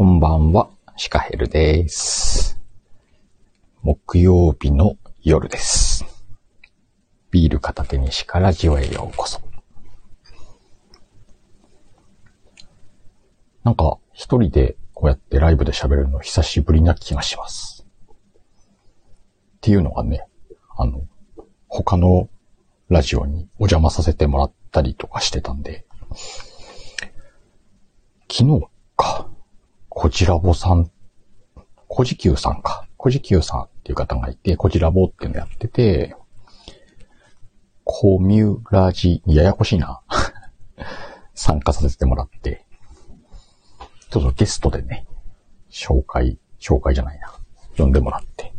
こんばんは、シカヘルです。木曜日の夜です。ビール片手にシカラジオへようこそ。なんか、一人でこうやってライブで喋るの久しぶりな気がします。っていうのがね、あの、他のラジオにお邪魔させてもらったりとかしてたんで、昨日か、こじらぼさん、こじきゅうさんか、こじきゅうさんっていう方がいて、こじらぼっていうのやってて、コミュラジ、ややこしいな。参加させてもらって、ちょっとゲストでね、紹介、紹介じゃないな。呼んでもらって。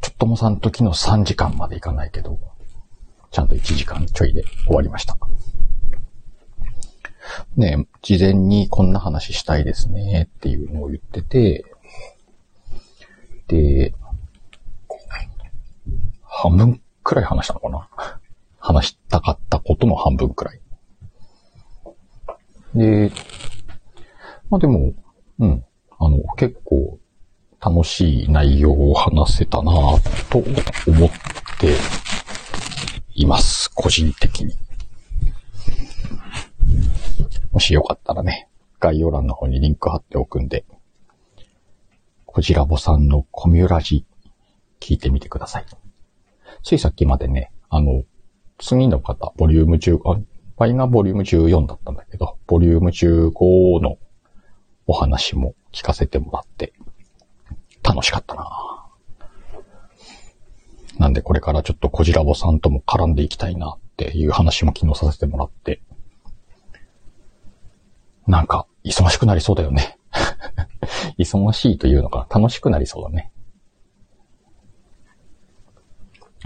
ちょっともさん時の3時間までいかないけど、ちゃんと1時間ちょいで終わりました。ね事前にこんな話したいですねっていうのを言ってて、で、半分くらい話したのかな？話したかったことの半分くらい。で、まあでも、うん、あの、結構楽しい内容を話せたなと思っています。個人的に。もしよかったらね、概要欄の方にリンク貼っておくんで、こじらぼさんのコミュラジ聞いてみてください。ついさっきまでね、あの、次の方、ボリューム10、あ、倍がボリューム14だったんだけど、ボリューム15のお話も聞かせてもらって、楽しかったななんでこれからちょっとこじらぼさんとも絡んでいきたいなっていう話も昨日させてもらって、なんか忙しくなりそうだよね。忙しいというのが楽しくなりそうだね。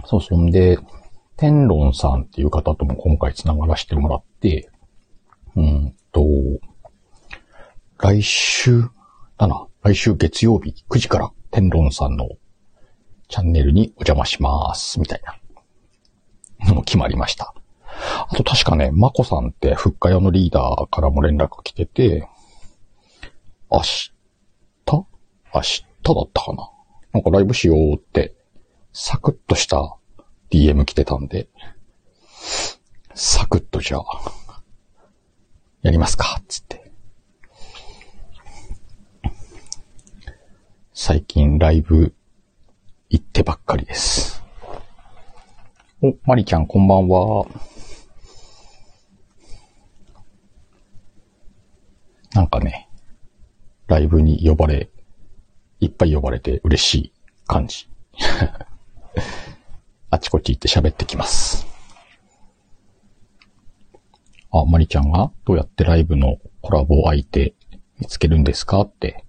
そうそんで、天論さんっていう方とも今回繋がらせてもらって、うんと、来週だな。来週月曜日9時から天論さんのチャンネルにお邪魔します。みたいなのも決まりました。あと確かね、まこさんって、ふっか屋のリーダーからも連絡来てて、明日？明日だったかな？なんかライブしようって、サクッとした DM 来てたんで、サクッとじゃあ、やりますかつって。最近ライブ行ってばっかりです。お、マリちゃんこんばんは。なんかね、ライブに呼ばれ、いっぱい呼ばれて嬉しい感じ。あちこち行って喋ってきます。あ、マリちゃんがどうやってライブのコラボ相手見つけるんですかって。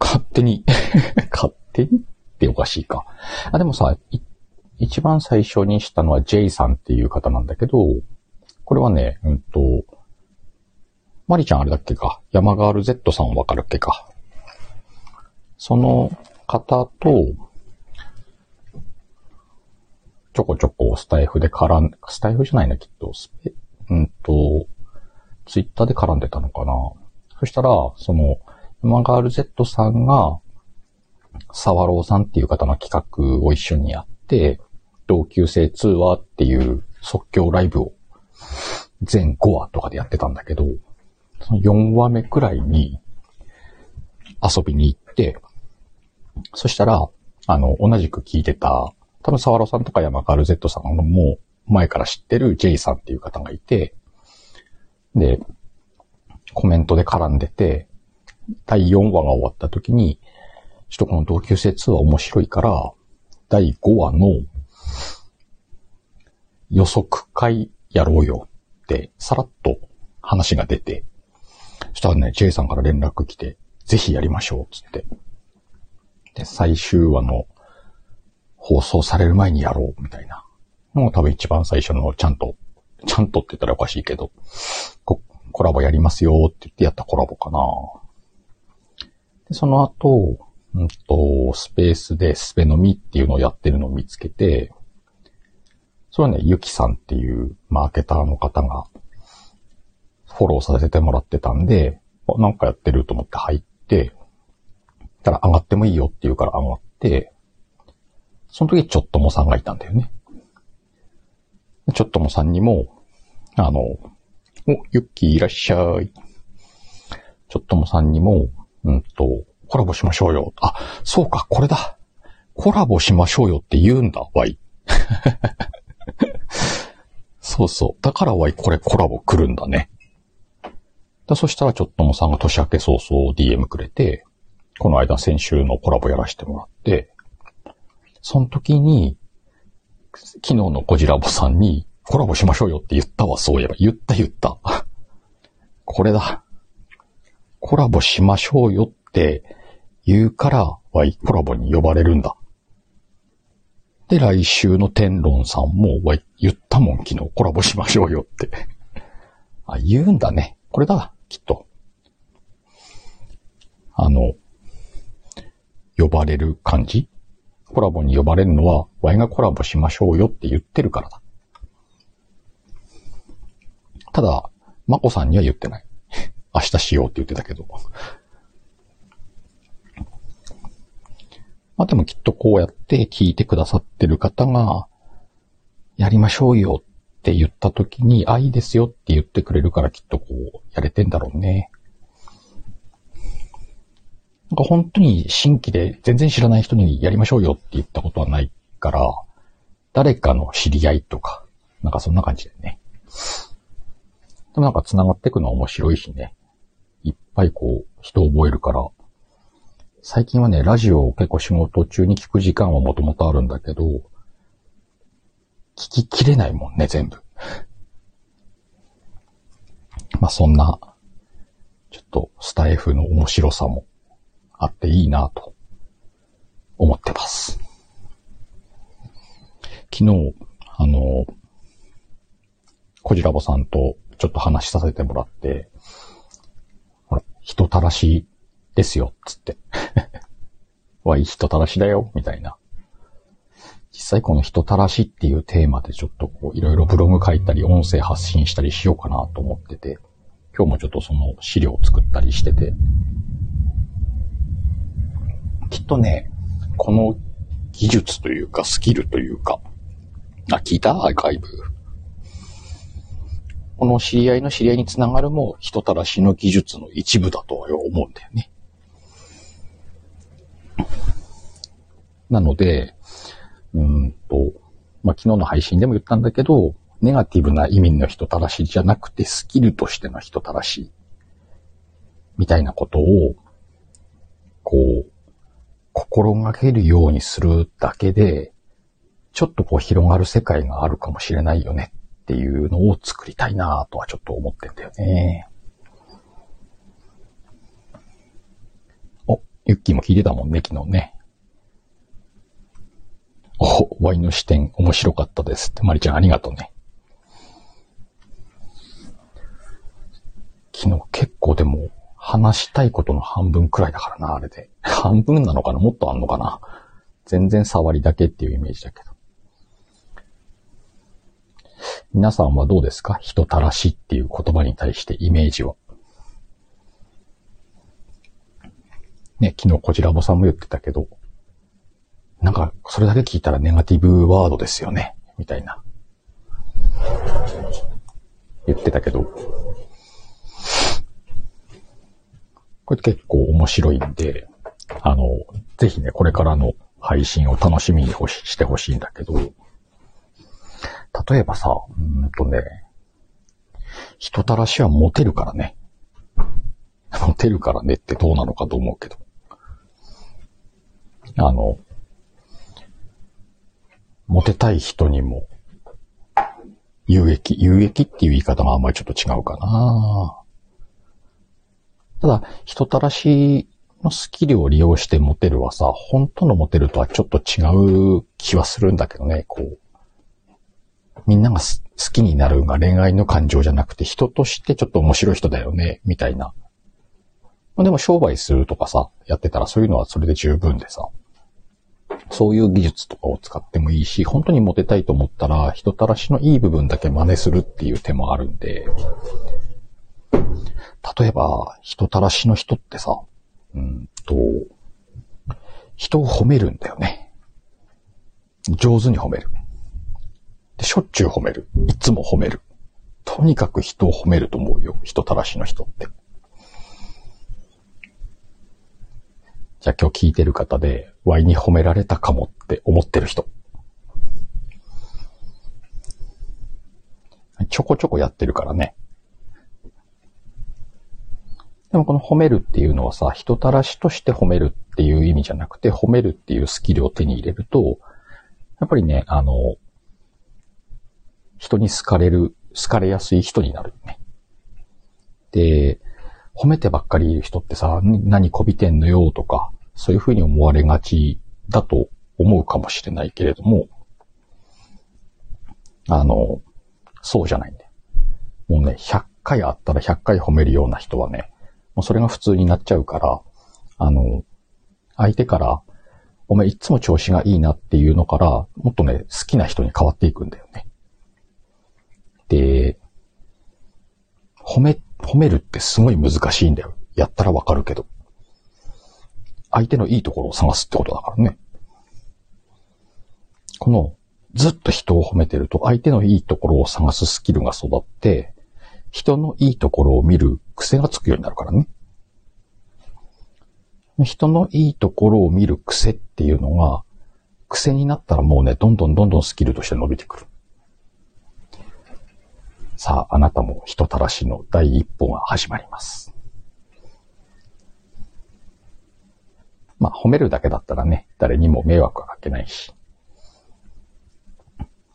勝手に、勝手にっておかしいか。あ、でもさ、一番最初にしたのは J さんっていう方なんだけど、これはね、うんと、マリちゃんあれだっけか。山ガール Z さんわかるっけか。その方と、ちょこちょこスタイフで絡ん、スタイフじゃないな、きっと。スペ、うんと、ツイッターで絡んでたのかな。そしたら、その、山ガール Z さんが、サワローさんっていう方の企画を一緒にやって、同級生通話っていう即興ライブを全5話とかでやってたんだけど、その4話目くらいに遊びに行って、そしたら、あの、同じく聞いてた、多分沢ロさんとか山川 Z さんのも前から知ってる J さんっていう方がいて、で、コメントで絡んでて、第4話が終わった時に、ちょっとこの同級生2は面白いから、第5話の予測会やろうよって、さらっと話が出て、したらね、J さんから連絡来て、ぜひやりましょう、つって。で、最終話の放送される前にやろう、みたいな。のが多分一番最初のちゃんと、ちゃんとって言ったらおかしいけど、ココラボやりますよって言ってやったコラボかな。で、その後、うんと、スペースでスペ飲みっていうのをやってるのを見つけて、それはね、ゆきさんっていうマーケターの方が、フォローさせてもらってたんで、なんかやってると思って入って、たら上がってもいいよって言うから上がって、その時ちょっともさんがいたんだよね。ちょっともさんにも、あの、お、ユッキーいらっしゃい。ちょっともさんにも、うんと、コラボしましょうよ。あ、そうか、これだ。コラボしましょうよって言うんだ、ワイ。そうそう。だからワイこれコラボ来るんだね。だそしたらちょっともさんが年明け早々 DM くれて、この間先週のコラボやらせてもらって、その時に、昨日のゴジラボさんにコラボしましょうよって言ったわ、そういえば。言った言った。これだ。コラボしましょうよって言うから、ワイコラボに呼ばれるんだ。で、来週の天論さんも、ワイ言ったもん、昨日コラボしましょうよってあ、言うんだね。これだ、きっと。あの、呼ばれる感じ？コラボに呼ばれるのは、ワイがコラボしましょうよって言ってるからだ。ただ、マコさんには言ってない。明日しようって言ってたけど。まあでもきっとこうやって聞いてくださってる方が、やりましょうよって言った時に、あ、いいですよって言ってくれるからきっとこう、やれてんだろうね。なんか本当に新規で全然知らない人にやりましょうよって言ったことはないから、誰かの知り合いとか、なんかそんな感じでね。でもなんか繋がっていくのは面白いしね。いっぱいこう、人を覚えるから。最近はね、ラジオを結構仕事中に聞く時間はもともとあるんだけど、聞ききれないもんね、全部。まあそんな、ちょっとスタイフの面白さもあっていいなと思ってます。昨日、あの、コジラボさんとちょっと話しさせてもらって、ほら、人たらしですよ、つって。わい、人たらしだよ、みたいな。実際この人たらしっていうテーマでちょっとこう、いろいろブログ書いたり、音声発信したりしようかなと思ってて、今日もちょっとその資料を作ったりしてて、きっとね、この技術というか、スキルというか、あ、聞いた？アーカイブ。この知り合いの知り合いにつながるも人たらしの技術の一部だとは思うんだよね。なので、うんと、まあ、昨日の配信でも言ったんだけど、ネガティブな意味の人たらしじゃなくてスキルとしての人たらし、みたいなことを、こう、心がけるようにするだけで、ちょっとこう広がる世界があるかもしれないよねっていうのを作りたいなとはちょっと思ってんだよね。お、ユッキーも聞いてたもんね、昨日ね。お、ワイの視点面白かったですって。マリちゃんありがとうね。昨日結構でも話したいことの半分くらいだからな、あれで。半分なのかなもっとあんのかな全然触りだけっていうイメージだけど。皆さんはどうですか人たらしっていう言葉に対してイメージは。ね、昨日こちらぼさんも言ってたけど、なんか、それだけ聞いたらネガティブワードですよね、みたいな。言ってたけど、これ結構面白いんで、あの、ぜひね、これからの配信を楽しみにしてほしいんだけど、例えばさ、うんとね、人たらしはモテるからね。モテるからねってどうなのかと思うけど。あの、モテたい人にも、有益、有益っていう言い方があんまりちょっと違うかなただ、人たらしのスキルを利用してモテるはさ、本当のモテるとはちょっと違う気はするんだけどね、こう。みんなが好きになるが恋愛の感情じゃなくて人としてちょっと面白い人だよね、みたいな。でも商売するとかさ、やってたらそういうのはそれで十分でさ。そういう技術とかを使ってもいいし、本当にモテたいと思ったら、人たらしのいい部分だけ真似するっていう手もあるんで、例えば、人たらしの人ってさ、うんと、人を褒めるんだよね。上手に褒める。で、しょっちゅう褒める。いつも褒める。とにかく人を褒めると思うよ。人たらしの人って。じゃあ今日聞いてる方で、ワイに褒められたかもって思ってる人。ちょこちょこやってるからね。でもこの褒めるっていうのはさ、人たらしとして褒めるっていう意味じゃなくて、褒めるっていうスキルを手に入れると、やっぱりね、あの、人に好かれる、好かれやすい人になるね。で、褒めてばっかりいる人ってさ、何こびてんのよとか、そういうふうに思われがちだと思うかもしれないけれども、あの、そうじゃないんだよ。もうね、100回あったら100回褒めるような人はね、もうそれが普通になっちゃうから、あの、相手から、お前いつも調子がいいなっていうのから、もっとね、好きな人に変わっていくんだよね。で、褒め、褒めるってすごい難しいんだよ。やったらわかるけど。相手のいいところを探すってことだからね。この、ずっと人を褒めてると相手のいいところを探すスキルが育って、人のいいところを見る癖がつくようになるからね。人のいいところを見る癖っていうのが、癖になったらもうね、どんどんどんどんスキルとして伸びてくる。さあ、あなたも人たらしの第一歩が始まります。まあ、褒めるだけだったらね、誰にも迷惑はかけないし。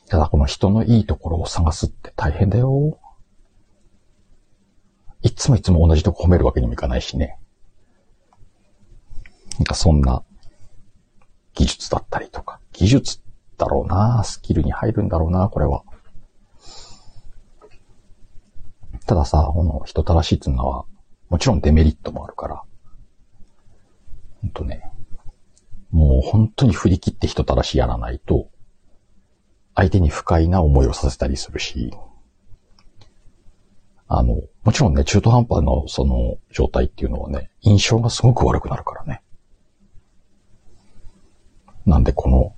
ただこの人のいいところを探すって大変だよ。いつもいつも同じとこ褒めるわけにもいかないしね。なんかそんな技術だったりとか、技術だろうなスキルに入るんだろうなこれは。たださ、この人たらしいっていうのは、もちろんデメリットもあるから、ほんとね、もう本当に振り切って人たらしやらないと、相手に不快な思いをさせたりするし、あの、もちろんね、中途半端のその状態っていうのはね、印象がすごく悪くなるからね。なんでこの、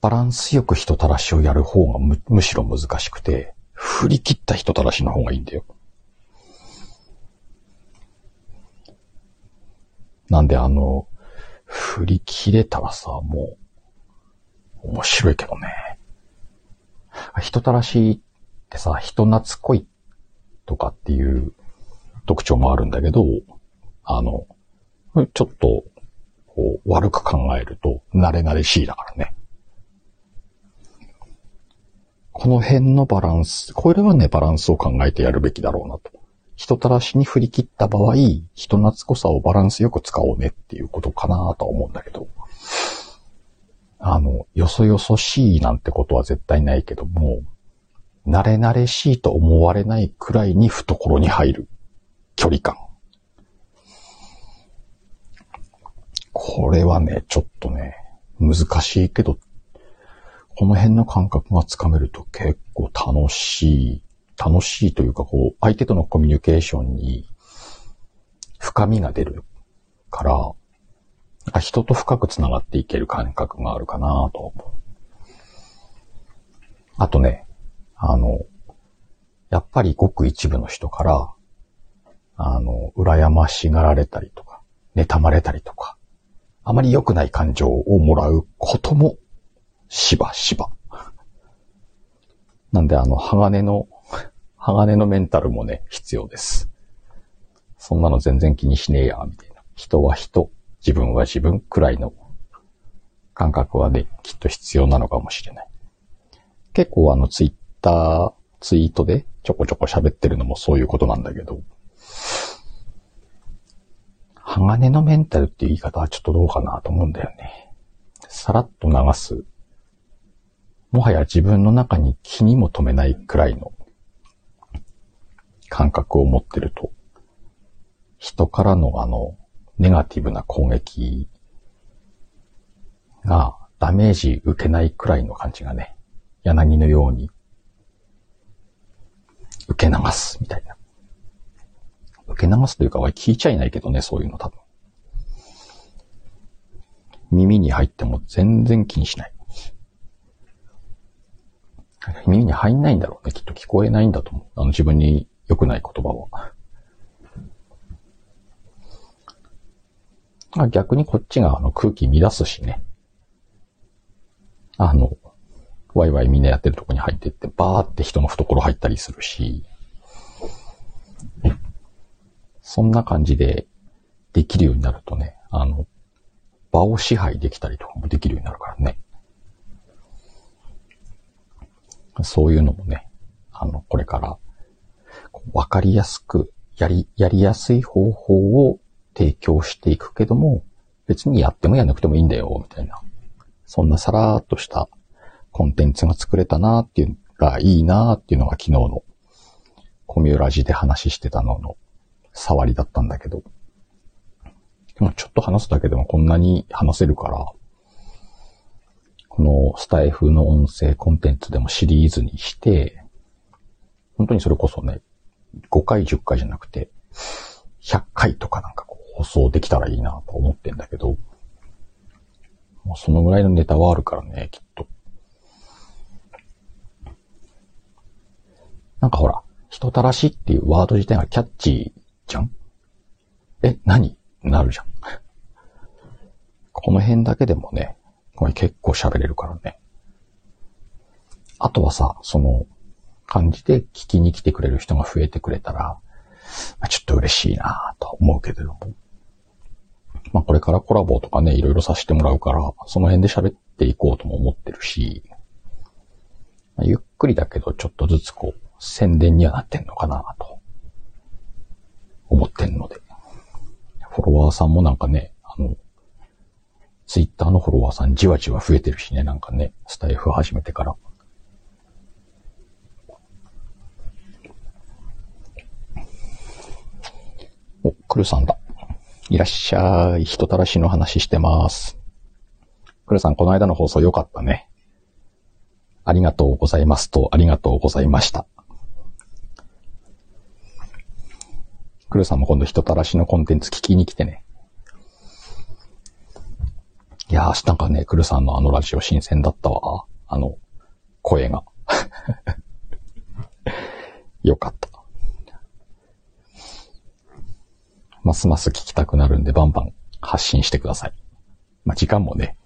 バランスよく人たらしをやる方がむむしろ難しくて、振り切った人たらしの方がいいんだよ。なんであの、振り切れたらさ、もう、面白いけどね。人たらしってさ、人懐っこいとかっていう特徴もあるんだけど、あの、ちょっと、こう、悪く考えると、慣れ慣れしいだからね。この辺のバランス、これはね、バランスを考えてやるべきだろうなと。人たらしに振り切った場合、人懐っこさをバランスよく使おうねっていうことかなとは思うんだけど。あの、よそよそしいなんてことは絶対ないけども、慣れ慣れしいと思われないくらいに懐に入る距離感。これはね、ちょっとね、難しいけど、この辺の感覚がつかめると結構楽しい、楽しいというか、こう、相手とのコミュニケーションに深みが出るから、人と深く繋がっていける感覚があるかなと思う。あとね、あの、やっぱりごく一部の人から、あの、羨ましがられたりとか、妬まれたりとか、あまり良くない感情をもらうことも、しばしば。なんであの、鋼の、鋼のメンタルもね、必要です。そんなの全然気にしねえや、みたいな。人は人、自分は自分くらいの感覚はね、きっと必要なのかもしれない。結構あの、ツイッターツイートでちょこちょこ喋ってるのもそういうことなんだけど、鋼のメンタルっていう言い方はちょっとどうかなと思うんだよね。さらっと流す。もはや自分の中に気にも留めないくらいの感覚を持ってると、人からのあの、ネガティブな攻撃がダメージ受けないくらいの感じがね、柳のように受け流すみたいな。受け流すというか、聞いちゃいないけどね、そういうの多分。耳に入っても全然気にしない。耳に入んないんだろうね。きっと聞こえないんだと思う。あの自分に良くない言葉は。あ逆にこっちがあの空気乱すしね。あの、ワイワイみんなやってるとこに入ってって、バーって人の懐入ったりするし、そんな感じでできるようになるとね、あの、場を支配できたりとかもできるようになるからね。そういうのもね、あの、これから、わかりやすく、やり、やりやすい方法を提供していくけども、別にやってもやんなくてもいいんだよ、みたいな。そんなさらーっとしたコンテンツが作れたなーっていうのがいいなーっていうのが昨日のコミュラジで話してたのの触りだったんだけど。でもちょっと話すだけでもこんなに話せるから、このスタイフの音声コンテンツでもシリーズにして、本当にそれこそね、5回、10回じゃなくて、100回とかなんかこう放送できたらいいなと思ってんだけど、もうそのぐらいのネタはあるからね、きっと。なんかほら、人たらしっていうワード自体がキャッチーじゃん？え、何？なるじゃん。この辺だけでもね、これ結構喋れるからね。あとはさ、その感じで聞きに来てくれる人が増えてくれたら、ちょっと嬉しいなと思うけれども。まあこれからコラボとかね、いろいろさせてもらうから、その辺で喋っていこうとも思ってるし、まあ、ゆっくりだけどちょっとずつこう、宣伝にはなってんのかなと、思ってんので。フォロワーさんもなんかね、あの、ツイッターのフォロワーさんじわじわ増えてるしね、なんかね、スタイフ始めてから。お、クルさんだ。いらっしゃい。人たらしの話してます。クルさん、この間の放送良かったね。ありがとうございますと、ありがとうございました。クルさんも今度人たらしのコンテンツ聞きに来てね。いやー、なんかね、クルさんのあのラジオ新鮮だったわ。あの、声が。よかった。ますます聞きたくなるんでバンバン発信してください。まあ、時間もね、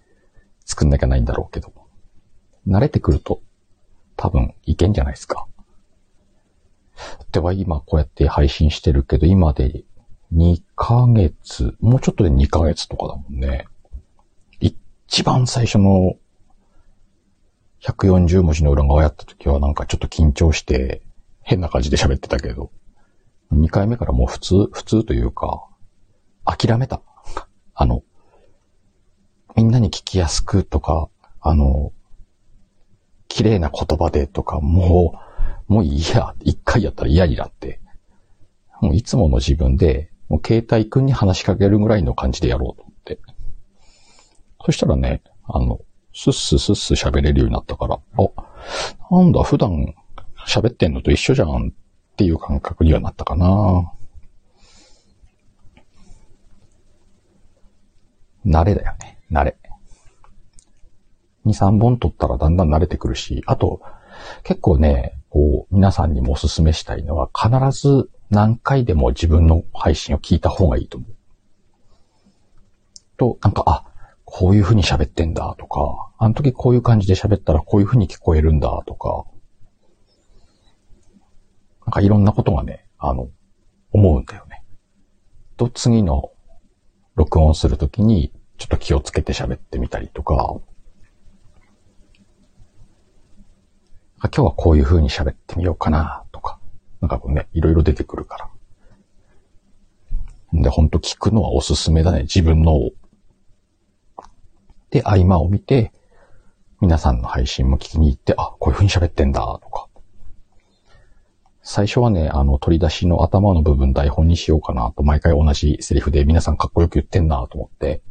作んなきゃないんだろうけど。慣れてくると多分いけんじゃないですか。では今こうやって配信してるけど、今で2ヶ月、もうちょっとで2ヶ月とかだもんね。一番最初の140文字の裏側やった時はなんかちょっと緊張して変な感じで喋ってたけど、2回目からもう普通、普通というか、諦めた。あの、みんなに聞きやすくとか、あの、綺麗な言葉でとか、もう、もういいや、一回やったら嫌になって、もういつもの自分で、もう携帯くんに話しかけるぐらいの感じでやろうと。そしたらね、あの、スッススッス喋れるようになったから、あ、なんだ、普段喋ってんのと一緒じゃんっていう感覚にはなったかな。慣れだよね。慣れ。2、3本撮ったらだんだん慣れてくるし、あと、結構ね、こう、皆さんにもお勧めしたいのは、必ず何回でも自分の配信を聞いた方がいいと思う。と、なんか、あ、こういう風に喋ってんだとか、あの時こういう感じで喋ったらこういう風に聞こえるんだとか、なんかいろんなことがね、あの、思うんだよね。と、次の録音するときに、ちょっと気をつけて喋ってみたりとか、今日はこういう風に喋ってみようかなとか、なんかこうね、いろいろ出てくるから。で、ほんと聞くのはおすすめだね。自分の。で、合間を見て、皆さんの配信も聞きに行って、あ、こういう風に喋ってんだ、とか。最初はね、あの、取り出しの頭の部分台本にしようかなと、毎回同じセリフで皆さんかっこよく言ってんなと思って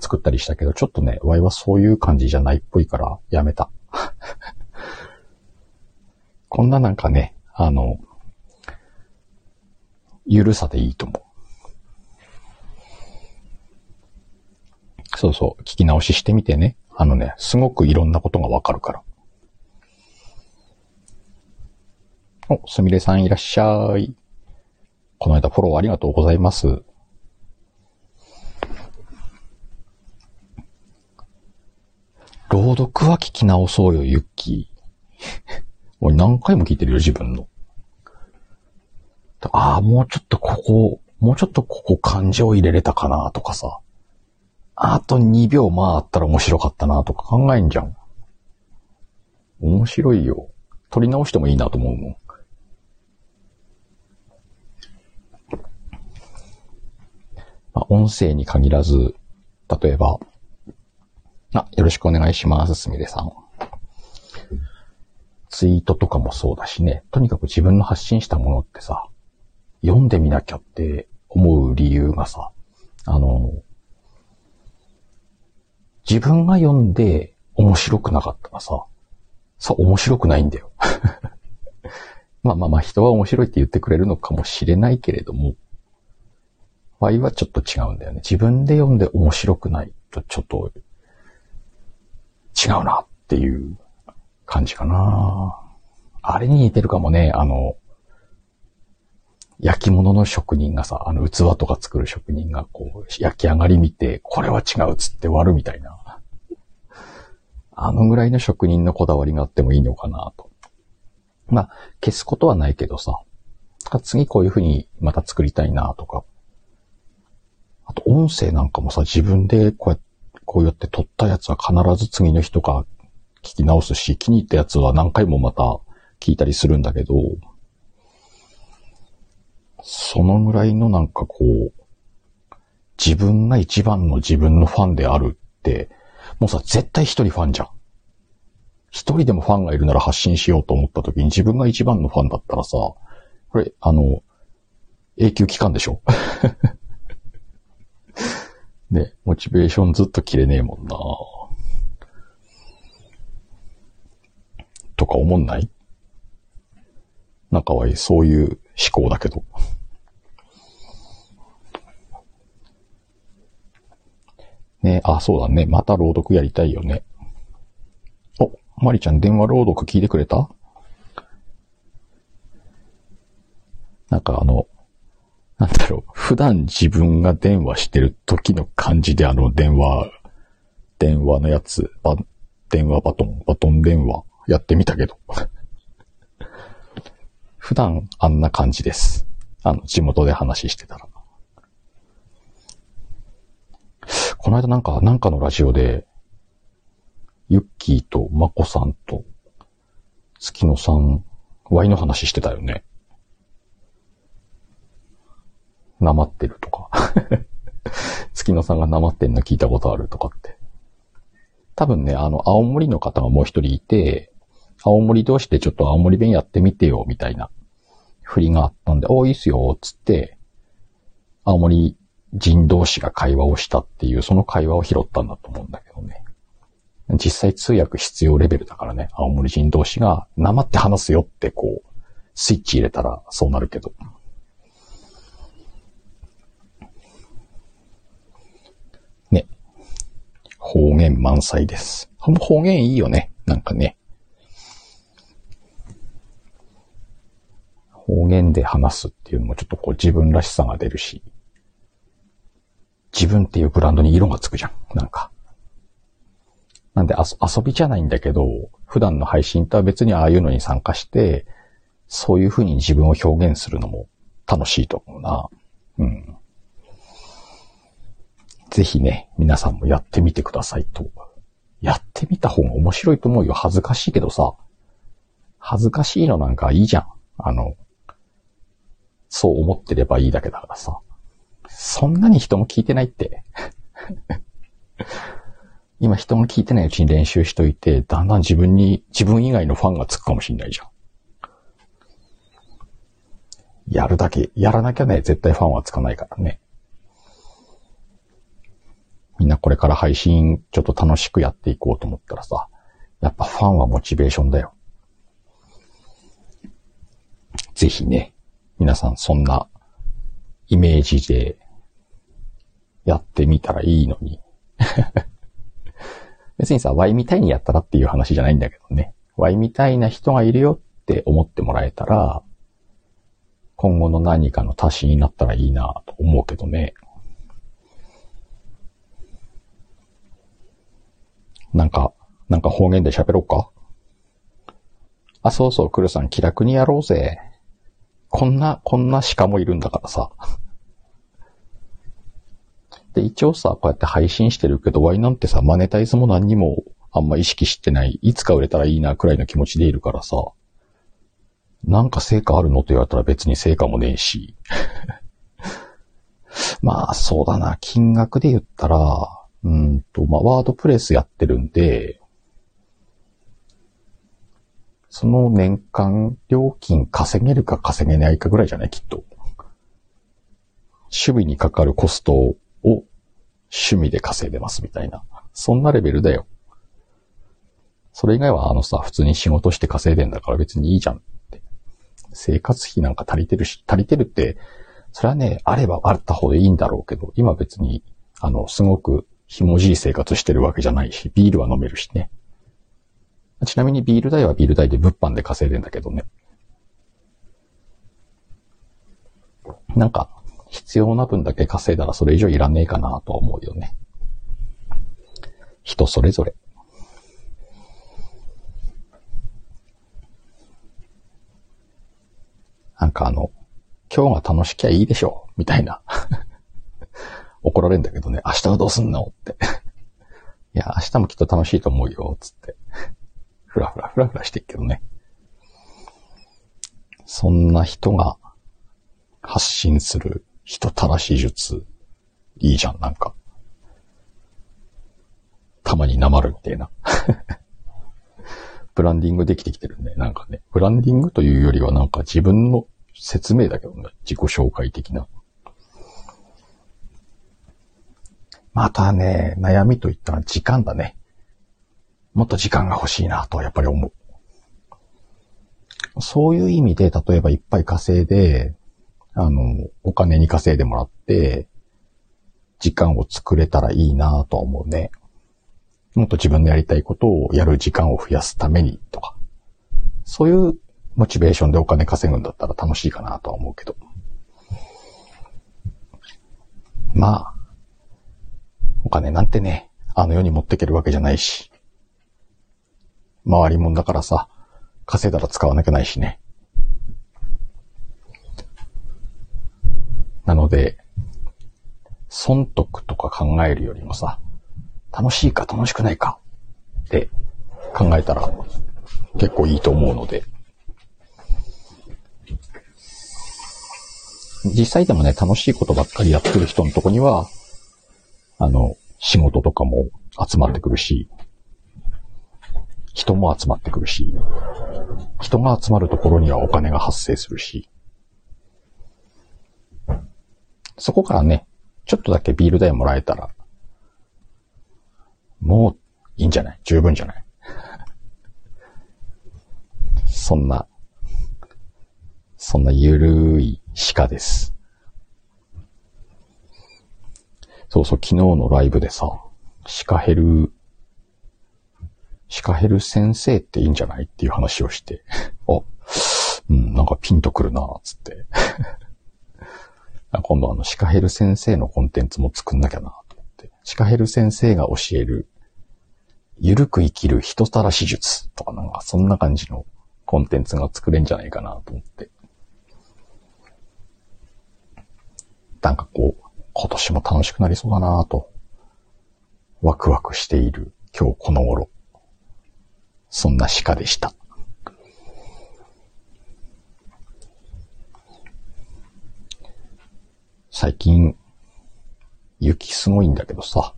作ったりしたけど、ちょっとね、ワイはそういう感じじゃないっぽいからやめた。こんななんかね、あの、ゆるさでいいと思う。そうそう、聞き直ししてみてね。あのね、すごくいろんなことがわかるから。お、すみれさんいらっしゃい。この間フォローありがとうございます。朗読は聞き直そうよ、ユッキー。俺何回も聞いてるよ、自分の。ああ、もうちょっとここ、もうちょっとここ感情入れれたかなとかさ。あと2秒回ったら面白かったなとか考えんじゃん。面白いよ。撮り直してもいいなと思うもん。まあ、音声に限らず、例えば、あ、よろしくお願いします、すみれさん。ツイートとかもそうだしね、とにかく自分の発信したものってさ、読んでみなきゃって思う理由がさ、あの、自分が読んで面白くなかったらさ、さ、面白くないんだよ。まあまあまあ人は面白いって言ってくれるのかもしれないけれども、場合はちょっと違うんだよね。自分で読んで面白くないとちょっと違うなっていう感じかな。あれに似てるかもね、あの、焼き物の職人がさ、あの器とか作る職人がこう、焼き上がり見て、これは違うっつって割るみたいな。あのぐらいの職人のこだわりがあってもいいのかなと。まあ、消すことはないけどさ、次こういう風にまた作りたいなとか。あと音声なんかもさ、自分でこうやって、こうやって撮ったやつは必ず次の人が聞き直すし、気に入ったやつは何回もまた聞いたりするんだけど、そのぐらいのなんかこう、自分が一番の自分のファンであるって、もうさ、絶対一人ファンじゃん。一人でもファンがいるなら発信しようと思った時に自分が一番のファンだったらさ、これ、あの、永久期間でしょ？ね、モチベーションずっと切れねえもんな。とか思んない？仲はいい、そういう思考だけど。ねあ、そうだね。また朗読やりたいよね。お、まりちゃん電話朗読聞いてくれた？なんかあの、なんだろう、普段自分が電話してる時の感じであの電話、電話のやつ、電話バトン、バトン電話やってみたけど。普段あんな感じです。あの、地元で話してたら。この間なんか、なんかのラジオで、ユッキーとマコさんと月野さん、ワイの話してたよね。なまってるとか。月野さんがなまってんの聞いたことあるとかって。多分ね、あの、青森の方がもう一人いて、青森同士でちょっと青森弁やってみてよ、みたいな振りがあったんで、おーいいっすよ、つって、青森人同士が会話をしたっていう、その会話を拾ったんだと思うんだけどね。実際通訳必要レベルだからね、青森人同士が、なまって話すよってこう、スイッチ入れたらそうなるけど。ね。方言満載です。方言いいよね。なんかね。方言で話すっていうのもちょっとこう自分らしさが出るし、自分っていうブランドに色がつくじゃん。なんか。なんで遊びじゃないんだけど、普段の配信とは別にああいうのに参加して、そういう風に自分を表現するのも楽しいと思うな。うん。ぜひね、皆さんもやってみてくださいと。やってみた方が面白いと思うよ。恥ずかしいけどさ。恥ずかしいのなんかいいじゃん。あの、そう思ってればいいだけだからさ。そんなに人も聞いてないって。今人も聞いてないうちに練習しといて、だんだん自分に、自分以外のファンがつくかもしんないじゃん。やるだけ、やらなきゃね、絶対ファンはつかないからね。みんなこれから配信ちょっと楽しくやっていこうと思ったらさ、やっぱファンはモチベーションだよ。ぜひね、皆さんそんなイメージでやってみたらいいのに。別にさ、Y みたいにやったらっていう話じゃないんだけどね。Y みたいな人がいるよって思ってもらえたら、今後の何かの足しになったらいいなと思うけどね。なんか、なんか方言で喋ろうか？あ、そうそう、クルさん気楽にやろうぜ。こんな、こんな鹿もいるんだからさ。で、一応さ、こうやって配信してるけど、ワイなんてさ、マネタイズも何にもあんま意識してない、いつか売れたらいいなくらいの気持ちでいるからさ、なんか成果あるのと言われたら別に成果もねえし。まあ、そうだな、金額で言ったら、うんと、まあ、ワードプレスやってるんで、その年間料金稼げるか稼げないかぐらいじゃない？きっと。守備にかかるコストを趣味で稼いでますみたいな。そんなレベルだよ。それ以外はあのさ、普通に仕事して稼いでんだから別にいいじゃんって。生活費なんか足りてるし、足りてるって、それはね、あればあった方でいいんだろうけど、今別に、あの、すごくひもじい生活してるわけじゃないし、ビールは飲めるしね。ちなみにビール代はビール代で物販で稼いでんだけどね。なんか、必要な分だけ稼いだらそれ以上いらねえかなとは思うよね。人それぞれ。なんかあの、今日が楽しきゃいいでしょう、みたいな。怒られるんだけどね、明日はどうすんのって。いや、明日もきっと楽しいと思うよ、つって。ふらふらふらふらしてっけどね。そんな人が発信する人たらし術、いいじゃん、なんか。たまになまるみたいな。ブランディングできてきてるね。なんかね、ブランディングというよりはなんか自分の説明だけどね。自己紹介的な。またね、悩みといったら時間だね。もっと時間が欲しいなとやっぱり思う。そういう意味で、例えばいっぱい稼いで、あの、お金に稼いでもらって、時間を作れたらいいなとは思うね。もっと自分のやりたいことをやる時間を増やすためにとか。そういうモチベーションでお金稼ぐんだったら楽しいかなとは思うけど。まあ、お金なんてね、あの世に持っていけるわけじゃないし。回りもんだからさ、稼いだら使わなきゃないしね。なので、損得とか考えるよりもさ、楽しいか楽しくないかって考えたら結構いいと思うので。実際でもね、楽しいことばっかりやってる人のとこには、あの、仕事とかも集まってくるし、人も集まってくるし、人が集まるところにはお金が発生するし、そこからね、ちょっとだけビール代もらえたら、もういいんじゃない？十分じゃない？そんな、そんなゆるい鹿です。そうそう、昨日のライブでさ、シカヘシカヘル先生っていいんじゃない？っていう話をして、あ、うん、なんかピンとくるな、つって 今度あの、シカヘル先生のコンテンツも作んなきゃなと思って。シカヘル先生が教える、ゆるく生きる人たらし術とかなんか、そんな感じのコンテンツが作れんじゃないかなと思って。なんかこう、今年も楽しくなりそうだなと、ワクワクしている今日この頃。そんな鹿でした。最近、雪すごいんだけどさ、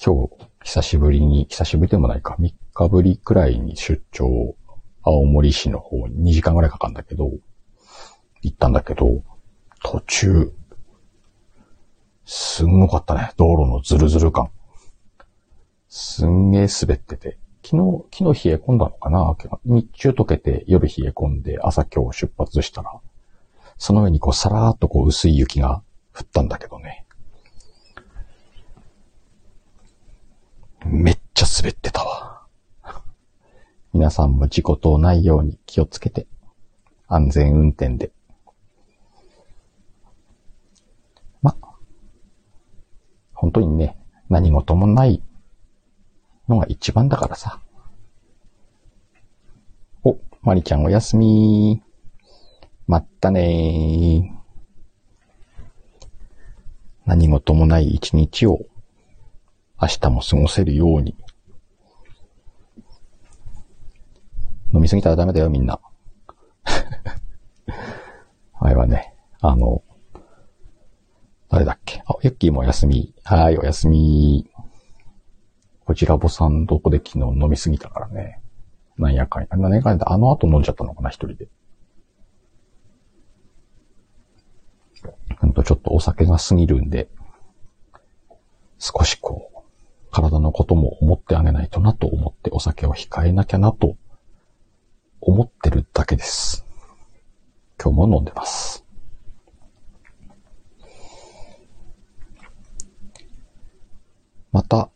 今日、久しぶりに、久しぶりでもないか、3日ぶりくらいに出張、青森市の方に2時間くらいかかるんだけど、行ったんだけど、途中、すんごかったね。道路のズルズル感。すんげえ滑ってて。昨日、昨日冷え込んだのかな？日中溶けて夜冷え込んで朝今日出発したら、その上にこうさらーっとこう薄い雪が降ったんだけどね。めっちゃ滑ってたわ。皆さんも事故等ないように気をつけて、安全運転で。ま、本当にね、何事もないのが一番だからさ。お、まりちゃんおやすみまったねー。何事もない一日を明日も過ごせるように。飲みすぎたらダメだよ、みんな。あれはね、あの、誰だっけ？あ、ユッキーもお休み。はい、お休み。こちらぼさんどこで昨日飲みすぎたからね。なんやかんや。何やかんやあの後飲んじゃったのかな、一人で。ほんとちょっとお酒が過ぎるんで、少しこう、体のことも思ってあげないとなと思ってお酒を控えなきゃなと思ってるだけです。今日も飲んでます。また、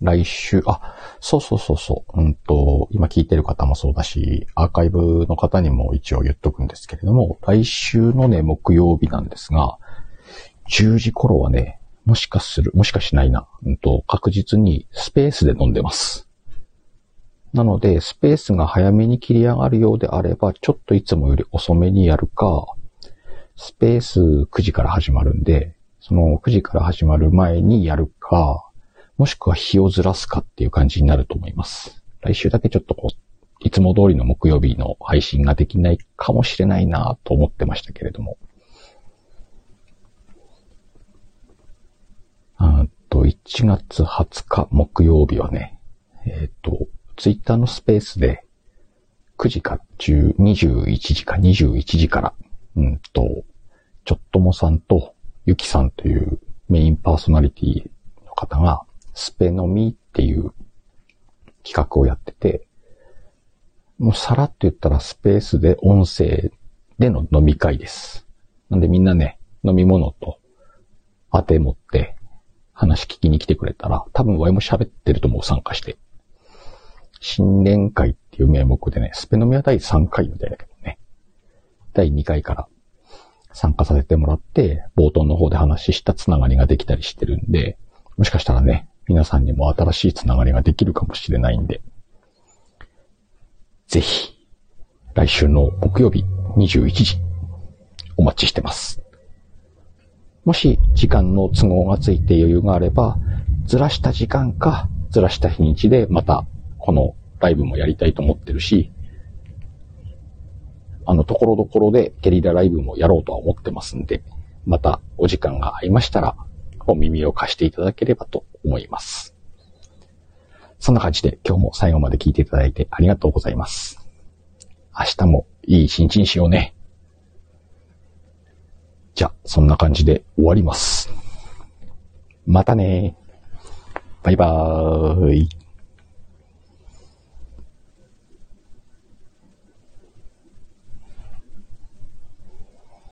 来週、あ、そうそうそうそう、うんと、今聞いてる方もそうだし、アーカイブの方にも一応言っとくんですけれども、来週のね、木曜日なんですが、10時頃はね、もしかする、もしかしないな。うんと、確実にスペースで飲んでます。なので、スペースが早めに切り上がるようであれば、ちょっといつもより遅めにやるか、スペース9時から始まるんで、その9時から始まる前にやるか、もしくは日をずらすかっていう感じになると思います。来週だけちょっとこう、いつも通りの木曜日の配信ができないかもしれないなと思ってましたけれども。あと、1月20日木曜日はね、えっ、ー、と、ツイッターのスペースで、9時か10、21時か21時から、うんと、ちょっともさんとゆきさんというメインパーソナリティの方が、スペノミっていう企画をやってて、もうさらっと言ったらスペースで音声での飲み会です。なんでみんなね、飲み物と当て持って話聞きに来てくれたら、多分ワイも喋ってると思う、参加して。新年会っていう名目でね、スペノミは第3回みたいだけどね。第2回から参加させてもらって、冒頭の方で話したつながりができたりしてるんで、もしかしたらね、皆さんにも新しいつながりができるかもしれないんで、ぜひ、来週の木曜日21時、お待ちしてます。もし時間の都合がついて余裕があれば、ずらした時間か、ずらした日にちでまたこのライブもやりたいと思ってるし、あの、ところどころでゲリラライブもやろうとは思ってますんで、またお時間が合いましたら、お耳を貸していただければと思います。そんな感じで今日も最後まで聞いていただいてありがとうございます。明日もいい一日にしようね。じゃあ、そんな感じで終わります。またねバイバーイ。